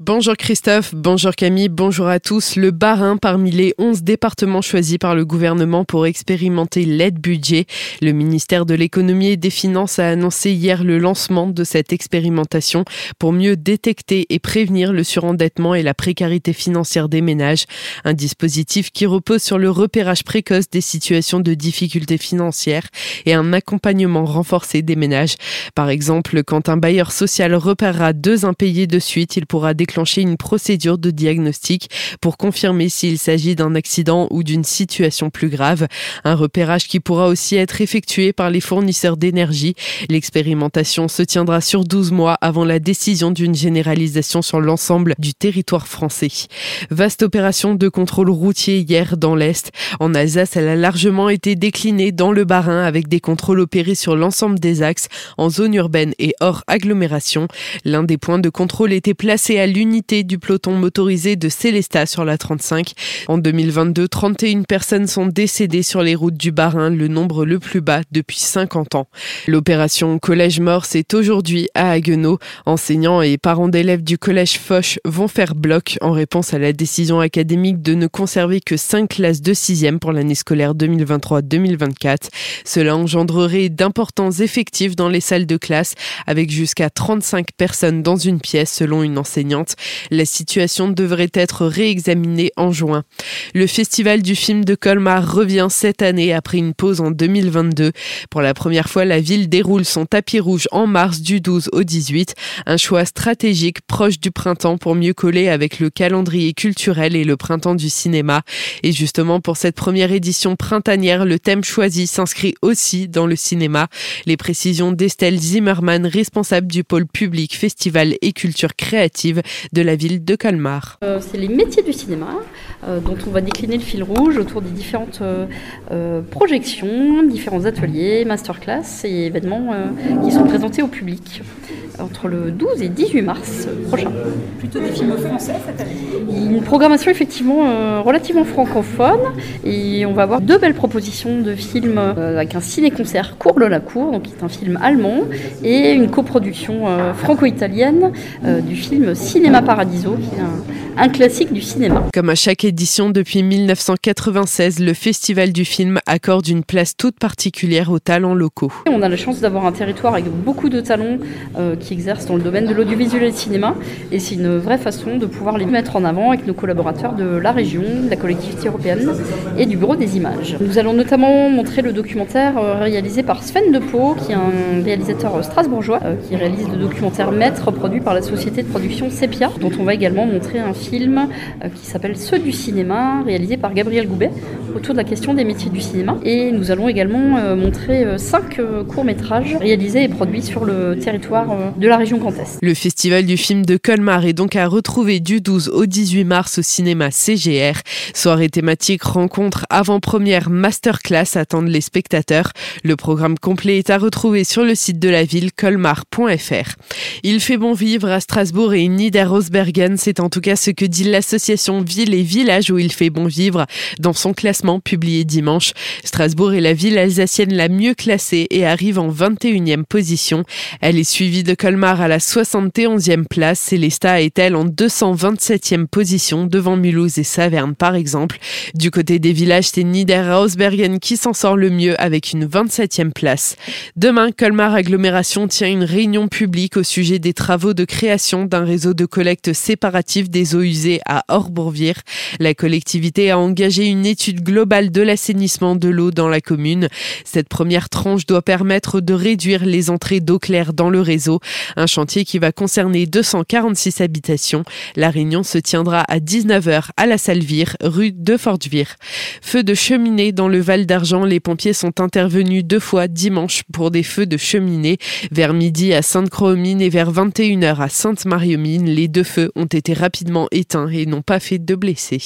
Bonjour Christophe, bonjour Camille, bonjour à tous. Le Bas-Rhin parmi les 11 départements choisis par le gouvernement pour expérimenter l'aide budget. Le ministère de l'économie et des finances a annoncé hier le lancement de cette expérimentation pour mieux détecter et prévenir le surendettement et la précarité financière des ménages. Un dispositif qui repose sur le repérage précoce des situations de difficultés financières et un accompagnement renforcé des ménages. Par exemple, quand un bailleur social repérera deux impayés de suite, il pourra déclencher une procédure de diagnostic pour confirmer s'il s'agit d'un accident ou d'une situation plus grave. Un repérage qui pourra aussi être effectué par les fournisseurs d'énergie. L'expérimentation se tiendra sur 12 mois avant la décision d'une généralisation sur l'ensemble du territoire français. Vaste opération de contrôle routier hier dans l'Est. En Alsace, elle a largement été déclinée dans le Bas-Rhin avec des contrôles opérés sur l'ensemble des axes en zone urbaine et hors agglomération. L'un des points de contrôle était placé à l'unité du peloton motorisé de Célestat sur la 35. En 2022, 31 personnes sont décédées sur les routes du Bas-Rhin, le nombre le plus bas depuis 50 ans. L'opération Collège Mort, c'est aujourd'hui à Haguenau. Enseignants et parents d'élèves du collège Foch vont faire bloc en réponse à la décision académique de ne conserver que 5 classes de 6e pour l'année scolaire 2023-2024. Cela engendrerait d'importants effectifs dans les salles de classe avec jusqu'à 35 personnes dans une pièce selon une enseignante. La situation devrait être réexaminée en juin. Le Festival du film de Colmar revient cette année après une pause en 2022. Pour la première fois, la ville déroule son tapis rouge en mars du 12 au 18. Un choix stratégique proche du printemps pour mieux coller avec le calendrier culturel et le printemps du cinéma. Et justement, pour cette première édition printanière, le thème choisi s'inscrit aussi dans le cinéma. Les précisions d'Estelle Zimmermann, responsable du pôle public, festival et culture créative de la ville de Colmar. Euh, c'est les métiers du cinéma euh, dont on va décliner le fil rouge autour des différentes euh, projections, différents ateliers, masterclass et événements qui sont présentés au public entre le 12 et 18 mars prochain. Plutôt des films français cette année Une programmation effectivement relativement francophone et on va avoir deux belles propositions de films avec un ciné-concert Courle la Cour, donc qui est un film allemand, et une coproduction franco-italienne du film Cinéma Paradiso, qui est un, classique du cinéma. Comme à chaque édition depuis 1996, le Festival du film accorde une place toute particulière aux talents locaux. On a la chance d'avoir un territoire avec beaucoup de talents euh, qui exercent dans le domaine de l'audiovisuel et du cinéma, et c'est une vraie façon de pouvoir les mettre en avant avec nos collaborateurs de la région, de la collectivité européenne et du Bureau des images. Nous allons notamment montrer le documentaire euh, réalisé par Sven Depo, qui est un réalisateur strasbourgeois, euh, qui réalise le documentaire Maître produit par la société de production dont on va également montrer un film euh, qui s'appelle Ceux du cinéma, réalisé par Gabriel Goubet, autour de la question des métiers du cinéma. Et nous allons également euh, montrer euh, cinq courts-métrages réalisés et produits sur le territoire de la région Grand Est. Le Festival du film de Colmar est donc à retrouver du 12 au 18 mars au cinéma CGR. Soirée thématique, rencontre, avant-première, masterclass attendent les spectateurs. Le programme complet est à retrouver sur le site de la ville colmar.fr. Il fait bon vivre à Strasbourg et Niederosbergen. C'est en tout cas ce que dit l'association Ville et Village où il fait bon vivre dans son classement publié dimanche. Strasbourg est la ville alsacienne la mieux classée et arrive en 21e position. Elle est suivie de Colmar à la 71e place. Célesta est-elle en 227e position devant Mulhouse et Saverne par exemple. Du côté des villages, c'est Niederosbergen qui s'en sort le mieux avec une 27e place. Demain, Colmar Agglomération tient une réunion publique au sujet des travaux de création d'un réseau de collecte séparatif des eaux à Orbourvire. La collectivité a engagé une étude globale de l'assainissement de l'eau dans la commune. Cette première tranche doit permettre de réduire les entrées d'eau claire dans le réseau, un chantier qui va concerner 246 habitations. La réunion se tiendra à 19h à la Salvire, rue de Fortvire. Feu de cheminée dans le Val d'Argent, les pompiers sont intervenus deux fois dimanche pour des feux de cheminée vers midi à Sainte-Croix-aux-Mines et vers 21h à Sainte-Marie-aux-Mines. Les deux feux ont été rapidement éteints et n'ont pas fait de blessés.